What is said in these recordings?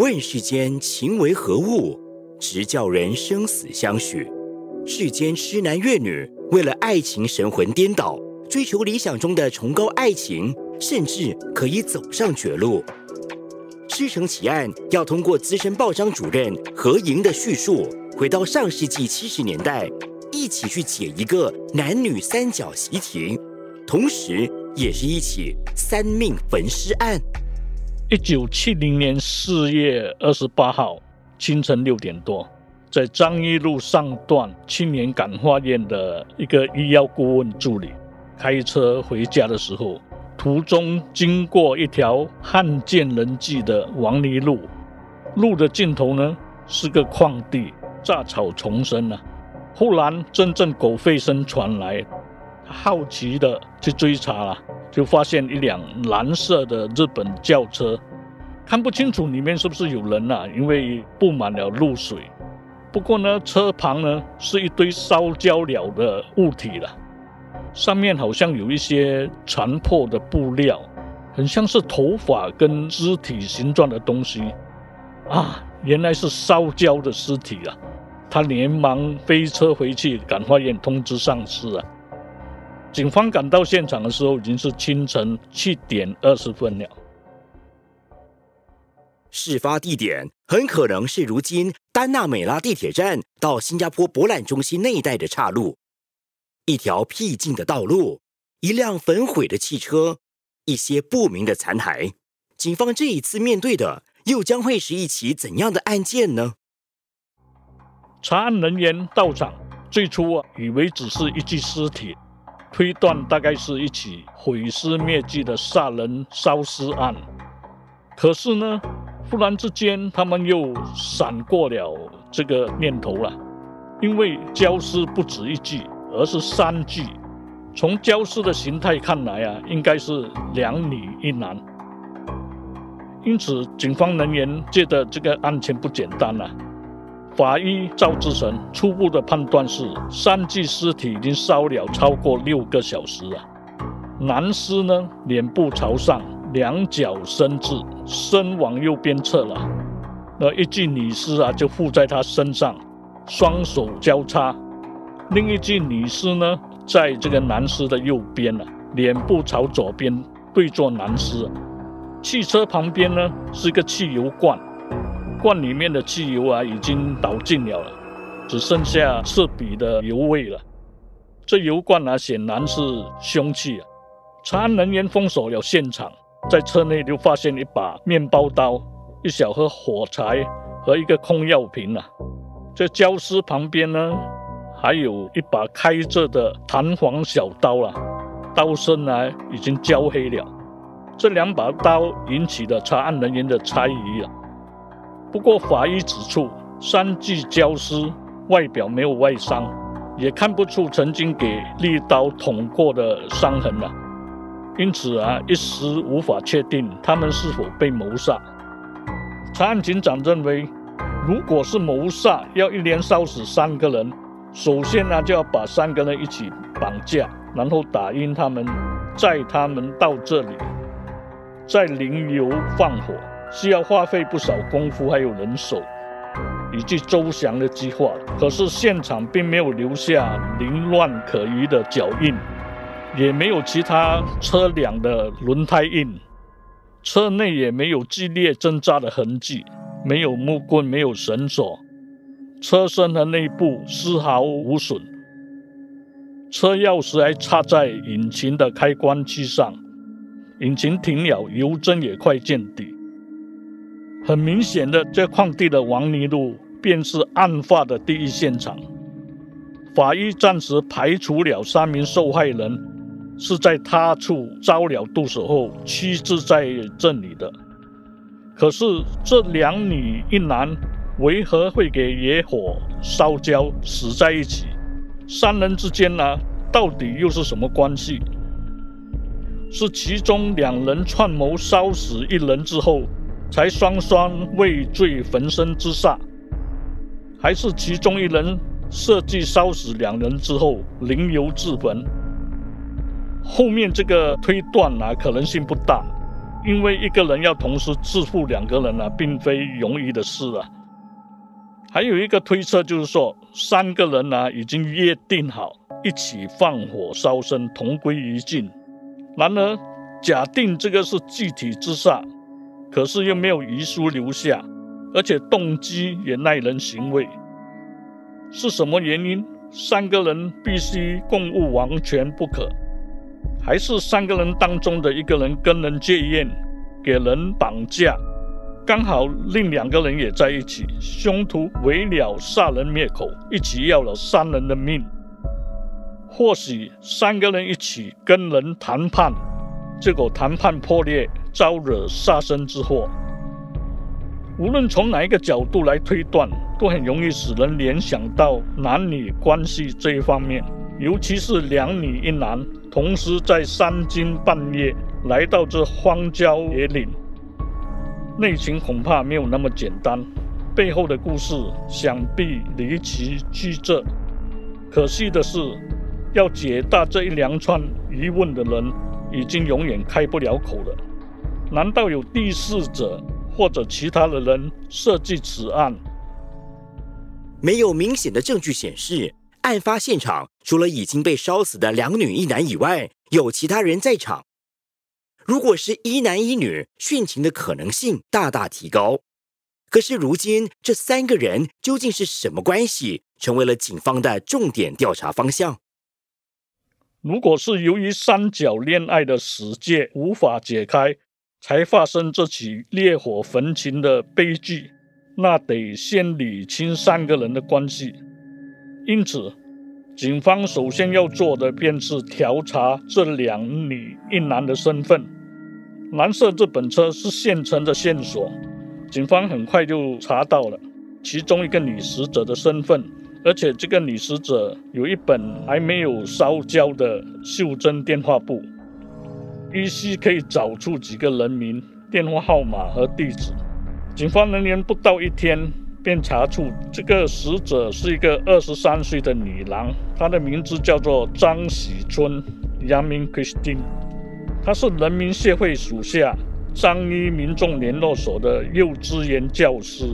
问世间情为何物，直叫人生死相许。世间痴男怨女，为了爱情神魂颠倒，追求理想中的崇高爱情，甚至可以走上绝路。师承奇案要通过资深报章主任何莹的叙述，回到上世纪七十年代，一起去解一个男女三角习题，同时也是一起三命焚尸案。一九七零年四月二十八号清晨六点多，在张掖路上段青年感化院的一个医药顾问助理开车回家的时候，途中经过一条罕见人迹的王泥路，路的尽头呢是个旷地，杂草丛生啊。忽然阵阵狗吠声传来，好奇的去追查了。就发现一辆蓝色的日本轿车，看不清楚里面是不是有人呐，因为布满了露水。不过呢，车旁呢是一堆烧焦了的物体了，上面好像有一些残破的布料，很像是头发跟肢体形状的东西啊，原来是烧焦的尸体啊！他连忙飞车回去感化院通知上司啊。警方赶到现场的时候，已经是清晨七点二十分了。事发地点很可能是如今丹纳美拉地铁站到新加坡博览中心那一带的岔路，一条僻静的道路，一辆焚毁的汽车，一些不明的残骸。警方这一次面对的又将会是一起怎样的案件呢？查案人员到场，最初啊，以为只是一具尸体。推断大概是一起毁尸灭迹的杀人烧尸案，可是呢，忽然之间他们又闪过了这个念头了，因为焦尸不止一具，而是三具。从焦尸的形态看来啊，应该是两女一男，因此警方人员觉得这个案情不简单了。法医赵志成初步的判断是，三具尸体已经烧了超过六个小时了。男尸呢，脸部朝上，两脚伸直，身往右边侧了。那一具女尸啊，就附在他身上，双手交叉。另一具女尸呢，在这个男尸的右边了，脸部朝左边，对坐男尸。汽车旁边呢，是一个汽油罐。罐里面的汽油啊，已经倒尽了，只剩下刺鼻的油味了。这油罐啊，显然是凶器啊。查案人员封锁了现场，在车内就发现一把面包刀、一小盒火柴和一个空药瓶啊。这焦尸旁边呢，还有一把开着的弹簧小刀啊，刀身呢已经焦黑了。这两把刀引起了查案人员的猜疑啊。不过，法医指出，三具焦尸外表没有外伤，也看不出曾经给利刀捅过的伤痕了，因此啊，一时无法确定他们是否被谋杀。查案警长认为，如果是谋杀，要一连烧死三个人，首先呢就要把三个人一起绑架，然后打晕他们，载他们到这里，再淋油放火。需要花费不少功夫，还有人手，以及周详的计划。可是现场并没有留下凌乱可疑的脚印，也没有其他车辆的轮胎印，车内也没有剧烈挣扎的痕迹，没有木棍，没有绳索，车身和内部丝毫无损，车钥匙还插在引擎的开关器上，引擎停了，油针也快见底。很明显的，这矿地的王泥路便是案发的第一现场。法医暂时排除了三名受害人是在他处遭了毒手后弃置在这里的，可是这两女一男为何会给野火烧焦死在一起？三人之间呢，到底又是什么关系？是其中两人串谋烧死一人之后，才双双畏罪焚身之下，还是其中一人设计烧死两人之后临油自焚？后面这个推断啊，可能性不大，因为一个人要同时自负两个人啊，并非容易的事啊。还有一个推测就是说，三个人呢已经约定好一起放火烧身，同归于尽。然而，假定这个是具体之上，可是又没有遗书留下，而且动机也耐人寻味。是什么原因？三个人必须共务王权不可，还是三个人当中的一个人跟人结怨，给人绑架，刚好另两个人也在一起，凶徒为了杀人灭口，一起要了三人的命？或许三个人一起跟人谈判，结果谈判破裂，招惹杀身之祸。无论从哪一个角度来推断，都很容易使人联想到男女关系这一方面，尤其是两女一男同时在三更半夜来到这荒郊野岭，内情恐怕没有那么简单，背后的故事想必离奇曲折。可惜的是。要解答这一连串疑问的人，已经永远开不了口了。难道有第四者或者其他的人设计此案？没有明显的证据显示，案发现场除了已经被烧死的两女一男以外，有其他人在场。如果是一男一女殉情的可能性大大提高。可是如今这三个人究竟是什么关系，成为了警方的重点调查方向。如果是由于三角恋爱的死结无法解开，才发生这起烈火焚情的悲剧，那得先理清三个人的关系。因此，警方首先要做的便是调查这两女一男的身份。蓝色这本车是现成的线索，警方很快就查到了其中一个女死者的身份。而且这个女死者有一本还没有烧焦的袖珍电话簿，依稀可以找出几个人名、电话号码和地址。警方人员不到一天便查出这个死者是一个二十三岁的女郎，她的名字叫做张喜春 （Yamin Christine），她是人民协会属下张一民众联络所的幼稚园教师。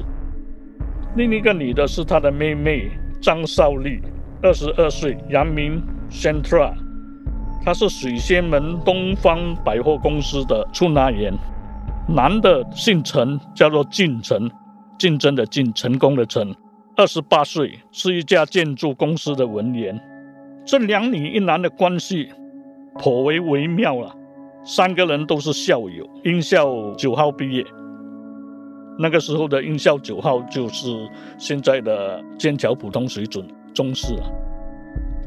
另一个女的是她的妹妹。张少丽，二十二岁，阳明 Centra，他是水仙门东方百货公司的出纳员。男的姓陈，叫做进陈，竞争的竞，成功的成，二十八岁，是一家建筑公司的文员。这两女一男的关系颇为微妙了。三个人都是校友，英校九号毕业。那个时候的英校九号就是现在的剑桥普通水准中四啊。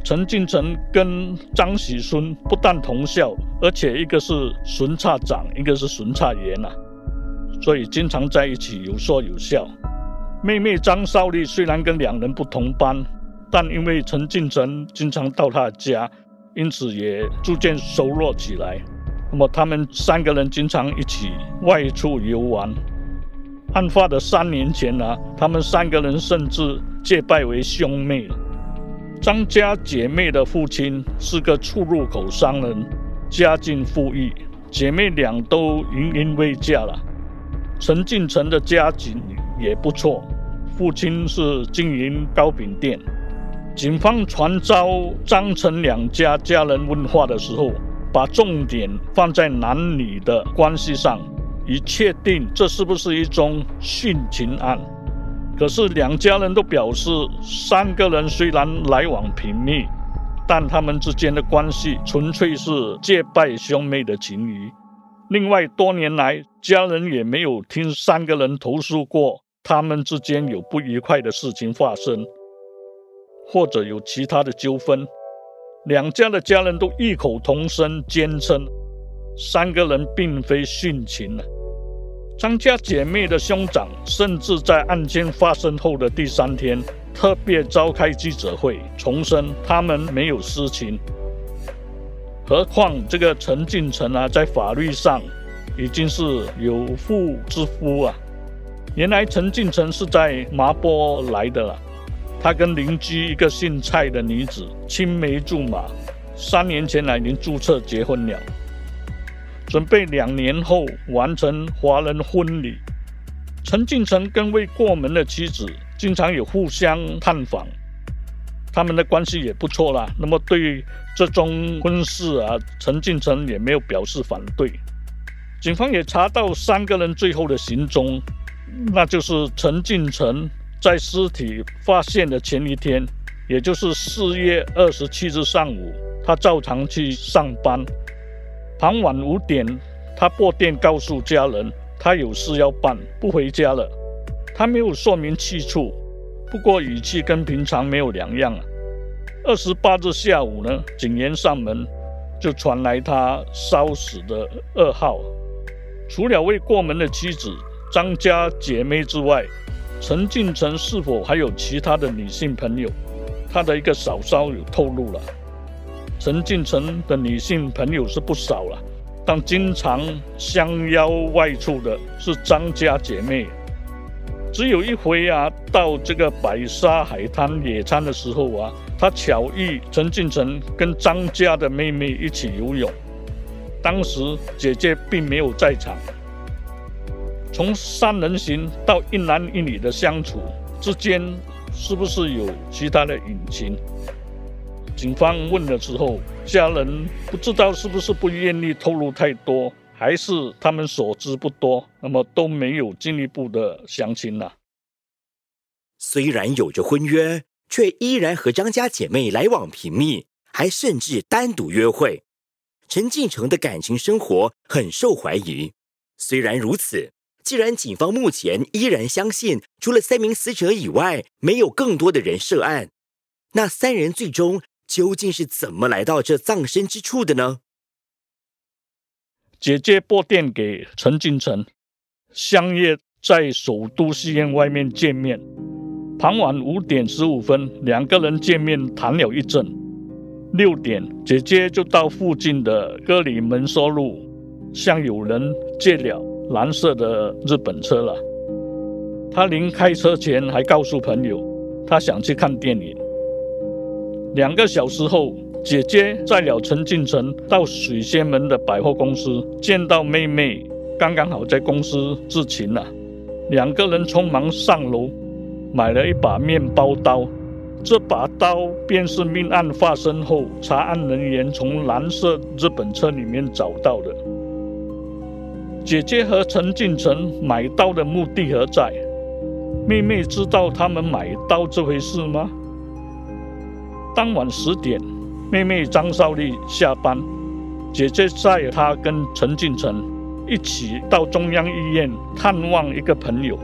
陈进成跟张喜孙不但同校，而且一个是巡查长，一个是巡查员呐，所以经常在一起有说有笑。妹妹张少丽虽然跟两人不同班，但因为陈进成经常到她家，因此也逐渐熟络起来。那么他们三个人经常一起外出游玩。案发的三年前呢，他们三个人甚至结拜为兄妹。张家姐妹的父亲是个出入口商人，家境富裕，姐妹俩都云云未嫁了。陈进成的家境也不错，父亲是经营糕饼店。警方传召张陈两家家人问话的时候，把重点放在男女的关系上。以确定这是不是一宗殉情案。可是两家人都表示，三个人虽然来往频密，但他们之间的关系纯粹是结拜兄妹的情谊。另外，多年来家人也没有听三个人投诉过他们之间有不愉快的事情发生，或者有其他的纠纷。两家的家人都异口同声坚称，三个人并非殉情了。张家姐妹的兄长甚至在案件发生后的第三天，特别召开记者会，重申他们没有私情。何况这个陈进成啊，在法律上已经是有妇之夫啊。原来陈进成是在麻坡来的了，他跟邻居一个姓蔡的女子青梅竹马，三年前来已经注册结婚了。准备两年后完成华人婚礼。陈进成跟未过门的妻子经常有互相探访，他们的关系也不错啦。那么对这桩婚事啊，陈进成也没有表示反对。警方也查到三个人最后的行踪，那就是陈进成在尸体发现的前一天，也就是四月二十七日上午，他照常去上班。傍晚五点，他拨电告诉家人，他有事要办，不回家了。他没有说明去处，不过语气跟平常没有两样啊。二十八日下午呢，警员上门，就传来他烧死的噩耗。除了未过门的妻子张家姐妹之外，陈进成是否还有其他的女性朋友？他的一个嫂嫂有透露了。陈进成的女性朋友是不少了，但经常相邀外出的是张家姐妹。只有一回啊，到这个白沙海滩野餐的时候啊，他巧遇陈进成跟张家的妹妹一起游泳，当时姐姐并没有在场。从三人行到一男一女的相处之间，是不是有其他的隐情？警方问的时候，家人不知道是不是不愿意透露太多，还是他们所知不多，那么都没有进一步的详情了。虽然有着婚约，却依然和张家姐妹来往频密，还甚至单独约会。陈进成的感情生活很受怀疑。虽然如此，既然警方目前依然相信，除了三名死者以外，没有更多的人涉案，那三人最终。究竟是怎么来到这葬身之处的呢？姐姐拨电给陈进成，相约在首都戏院外面见面。傍晚五点十五分，两个人见面谈了一阵。六点，姐姐就到附近的歌里门收路，向有人借了蓝色的日本车了。她临开车前还告诉朋友，她想去看电影。两个小时后，姐姐载了陈进成到水仙门的百货公司，见到妹妹，刚刚好在公司执勤了。两个人匆忙上楼，买了一把面包刀。这把刀便是命案发生后查案人员从蓝色日本车里面找到的。姐姐和陈进成买刀的目的何在？妹妹知道他们买刀这回事吗？当晚十点，妹妹张少丽下班，姐姐载她跟陈进成一起到中央医院探望一个朋友，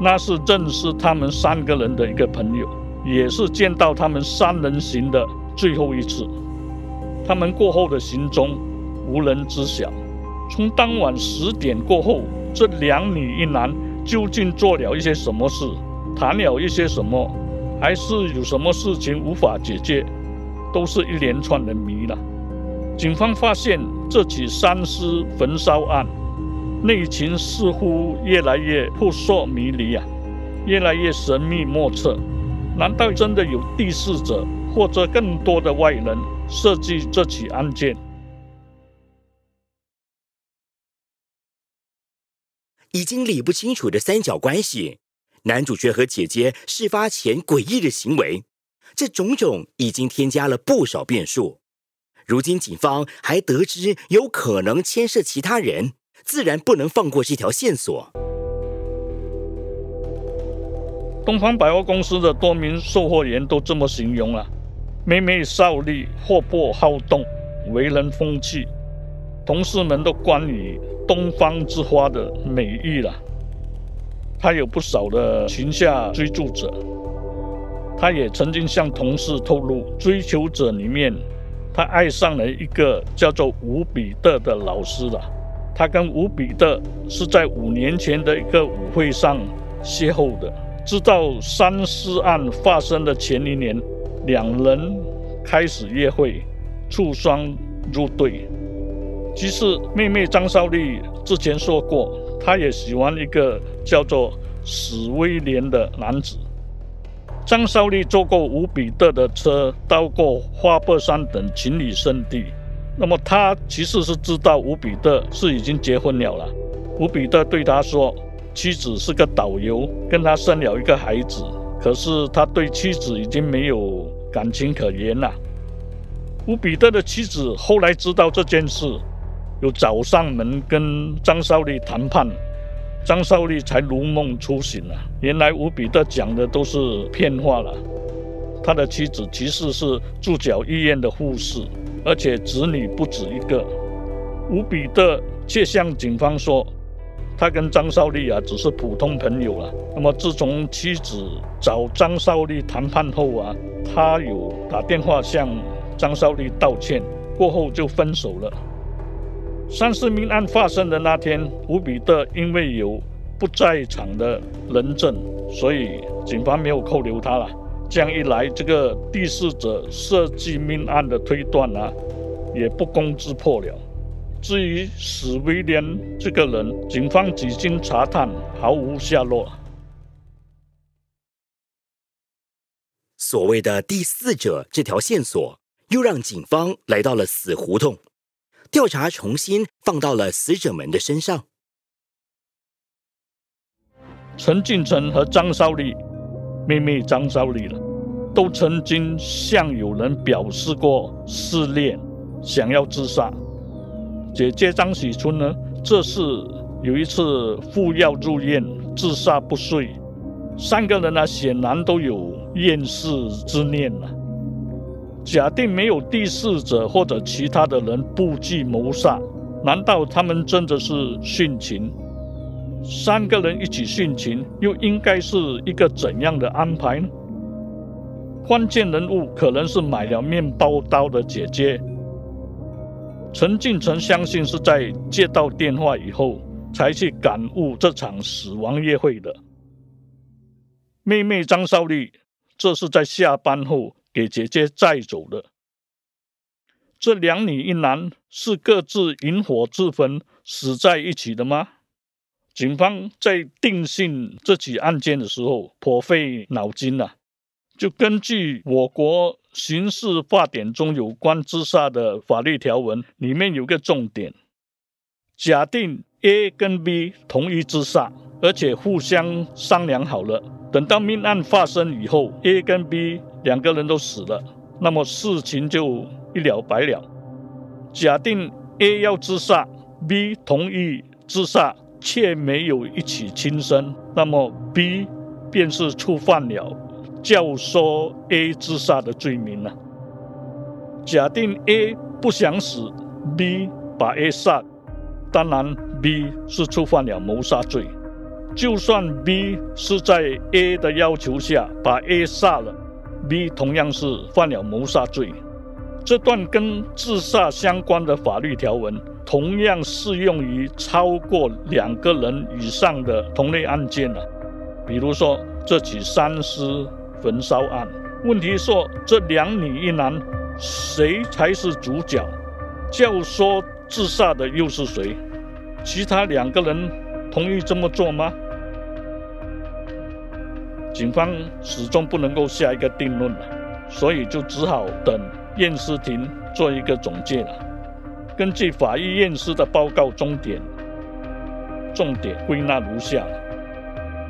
那是认识他们三个人的一个朋友，也是见到他们三人行的最后一次。他们过后的行踪无人知晓。从当晚十点过后，这两女一男究竟做了一些什么事，谈了一些什么？还是有什么事情无法解决，都是一连串的谜了。警方发现这起三尸焚烧案内情似乎越来越扑朔迷离啊，越来越神秘莫测。难道真的有第四者或者更多的外人设计这起案件？已经理不清楚的三角关系。男主角和姐姐事发前诡异的行为，这种种已经添加了不少变数。如今警方还得知有可能牵涉其他人，自然不能放过这条线索。东方百货公司的多名售货员都这么形容了：妹妹少丽活泼好动，为人风趣，同事们都关于东方之花的美誉了。他有不少的群下追逐者，他也曾经向同事透露，追求者里面，他爱上了一个叫做吴比特的老师了。他跟吴比特是在五年前的一个舞会上邂逅的。直到三尸案发生的前一年，两人开始约会，处双入对。其实妹妹张少丽之前说过，他也喜欢一个叫做史威廉的男子。张少丽坐过吴比特的车，到过花果山等情侣圣地。那么他其实是知道吴比特是已经结婚了了。吴比特对他说，妻子是个导游，跟他生了一个孩子，可是他对妻子已经没有感情可言了。吴比特的妻子后来知道这件事。有找上门跟张少丽谈判，张少丽才如梦初醒了。原来吴比特讲的都是骗话了。他的妻子其实是住脚医院的护士，而且子女不止一个。吴比特却向警方说，他跟张少丽啊只是普通朋友了。那么自从妻子找张少丽谈判后啊，他有打电话向张少丽道歉，过后就分手了。三四命案发生的那天，吴比特因为有不在场的人证，所以警方没有扣留他了。这样一来，这个第四者设计命案的推断啊，也不攻自破了。至于史威廉这个人，警方几经查探，毫无下落。所谓的第四者这条线索，又让警方来到了死胡同。调查重新放到了死者们的身上。陈进成和张少丽，妹妹张少丽了，都曾经向有人表示过失恋，想要自杀。姐姐张喜春呢，这是有一次服药入院，自杀不遂。三个人呢，显然都有厌世之念了。假定没有第四者或者其他的人布计谋杀，难道他们真的是殉情？三个人一起殉情，又应该是一个怎样的安排呢？关键人物可能是买了面包刀的姐姐。陈进成相信是在接到电话以后才去感悟这场死亡约会的。妹妹张少丽，这是在下班后。给姐姐载走的这两女一男是各自引火自焚死在一起的吗？警方在定性这起案件的时候颇费脑筋啊！就根据我国刑事法典中有关自杀的法律条文，里面有个重点：假定 A 跟 B 同意自杀，而且互相商量好了。等到命案发生以后，A 跟 B 两个人都死了，那么事情就一了百了。假定 A 要自杀，B 同意自杀，却没有一起轻生，那么 B 便是触犯了教唆 A 自杀的罪名了。假定 A 不想死，B 把 A 杀，当然 B 是触犯了谋杀罪。就算 B 是在 A 的要求下把 A 杀了，B 同样是犯了谋杀罪。这段跟自杀相关的法律条文，同样适用于超过两个人以上的同类案件啊。比如说这起三尸焚烧案，问题说这两女一男，谁才是主角？教唆自杀的又是谁？其他两个人同意这么做吗？警方始终不能够下一个定论了，所以就只好等验尸庭做一个总结了。根据法医验尸的报告，重点重点归纳如下：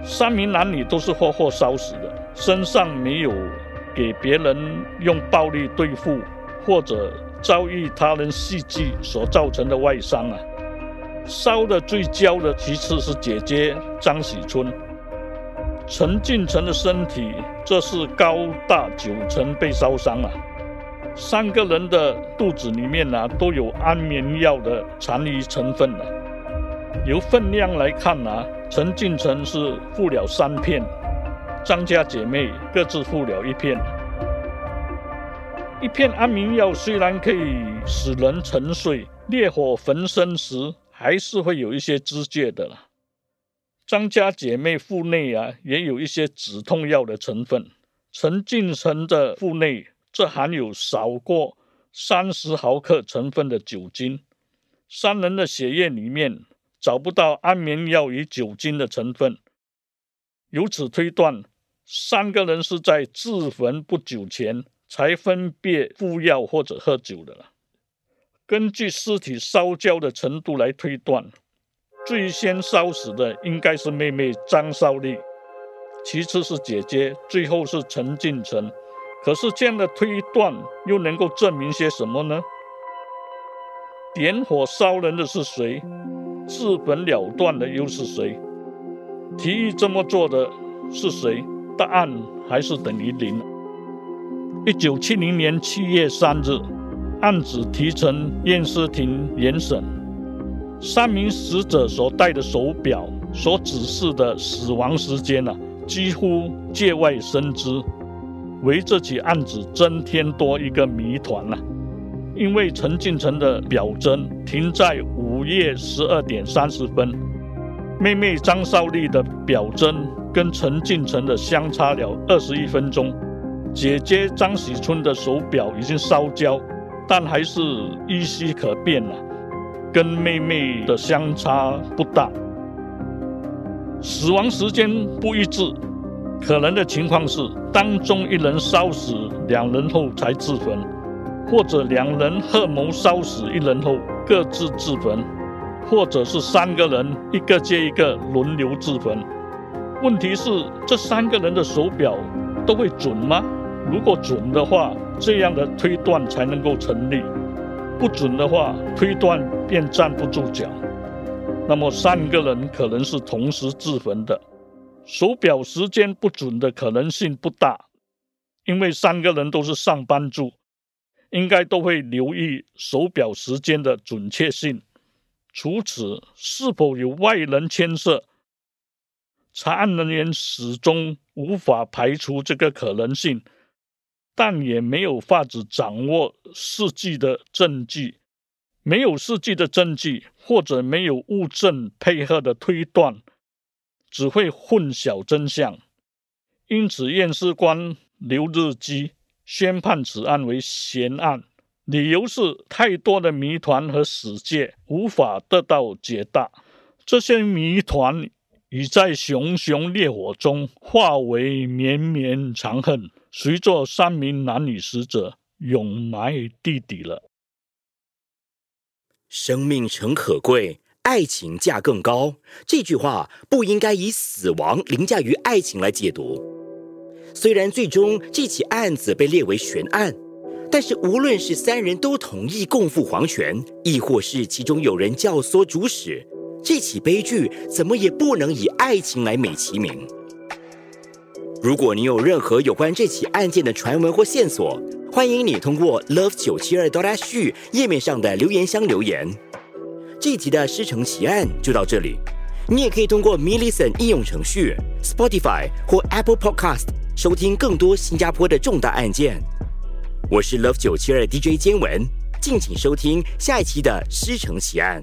三名男女都是活活烧死的，身上没有给别人用暴力对付或者遭遇他人袭击所造成的外伤啊。烧的最焦的其次是姐姐张喜春。陈进成的身体，这是高大九成被烧伤了。三个人的肚子里面呢，都有安眠药的残余成分了。由分量来看呢，陈进成是服了三片，张家姐妹各自服了一片。一片安眠药虽然可以使人沉睡，烈火焚身时还是会有一些肢解的啦。张家姐妹腹内啊，也有一些止痛药的成分。陈进成的腹内，这含有少过三十毫克成分的酒精。三人的血液里面找不到安眠药与酒精的成分，由此推断，三个人是在自焚不久前才分别服药或者喝酒的了。根据尸体烧焦的程度来推断。最先烧死的应该是妹妹张少丽，其次是姐姐，最后是陈进成。可是这样的推断又能够证明些什么呢？点火烧人的是谁？自焚了断的又是谁？提议这么做的是谁？答案还是等于零。一九七零年七月三日，案子提呈验尸庭严审。三名死者所戴的手表所指示的死亡时间呢，几乎界外生枝，为这起案子增添多一个谜团了。因为陈进成的表针停在午夜十二点三十分，妹妹张少丽的表针跟陈进成的相差了二十一分钟，姐姐张喜春的手表已经烧焦，但还是依稀可辨了。跟妹妹的相差不大，死亡时间不一致，可能的情况是当中一人烧死两人后才自焚，或者两人合谋烧死一人后各自自焚，或者是三个人一个接一个轮流自焚。问题是这三个人的手表都会准吗？如果准的话，这样的推断才能够成立。不准的话，推断便站不住脚。那么三个人可能是同时自焚的，手表时间不准的可能性不大，因为三个人都是上班族，应该都会留意手表时间的准确性。除此，是否有外人牵涉，查案人员始终无法排除这个可能性。但也没有法子掌握实际的证据，没有实际的证据，或者没有物证配合的推断，只会混淆真相。因此，验尸官刘日基宣判此案为悬案，理由是太多的谜团和死结无法得到解答。这些谜团已在熊熊烈火中化为绵绵长恨。随着三名男女死者永埋地底了。生命诚可贵，爱情价更高。这句话不应该以死亡凌驾于爱情来解读。虽然最终这起案子被列为悬案，但是无论是三人都同意共赴黄泉，亦或是其中有人教唆主使，这起悲剧怎么也不能以爱情来美其名。如果你有任何有关这起案件的传闻或线索，欢迎你通过 love 九七二 dot h 页面上的留言箱留言。这一集的《师承奇案》就到这里，你也可以通过 m i l l i c e n 应用程序、Spotify 或 Apple Podcast 收听更多新加坡的重大案件。我是 love 九七二 DJ 坚文，敬请收听下一期的《师承奇案》。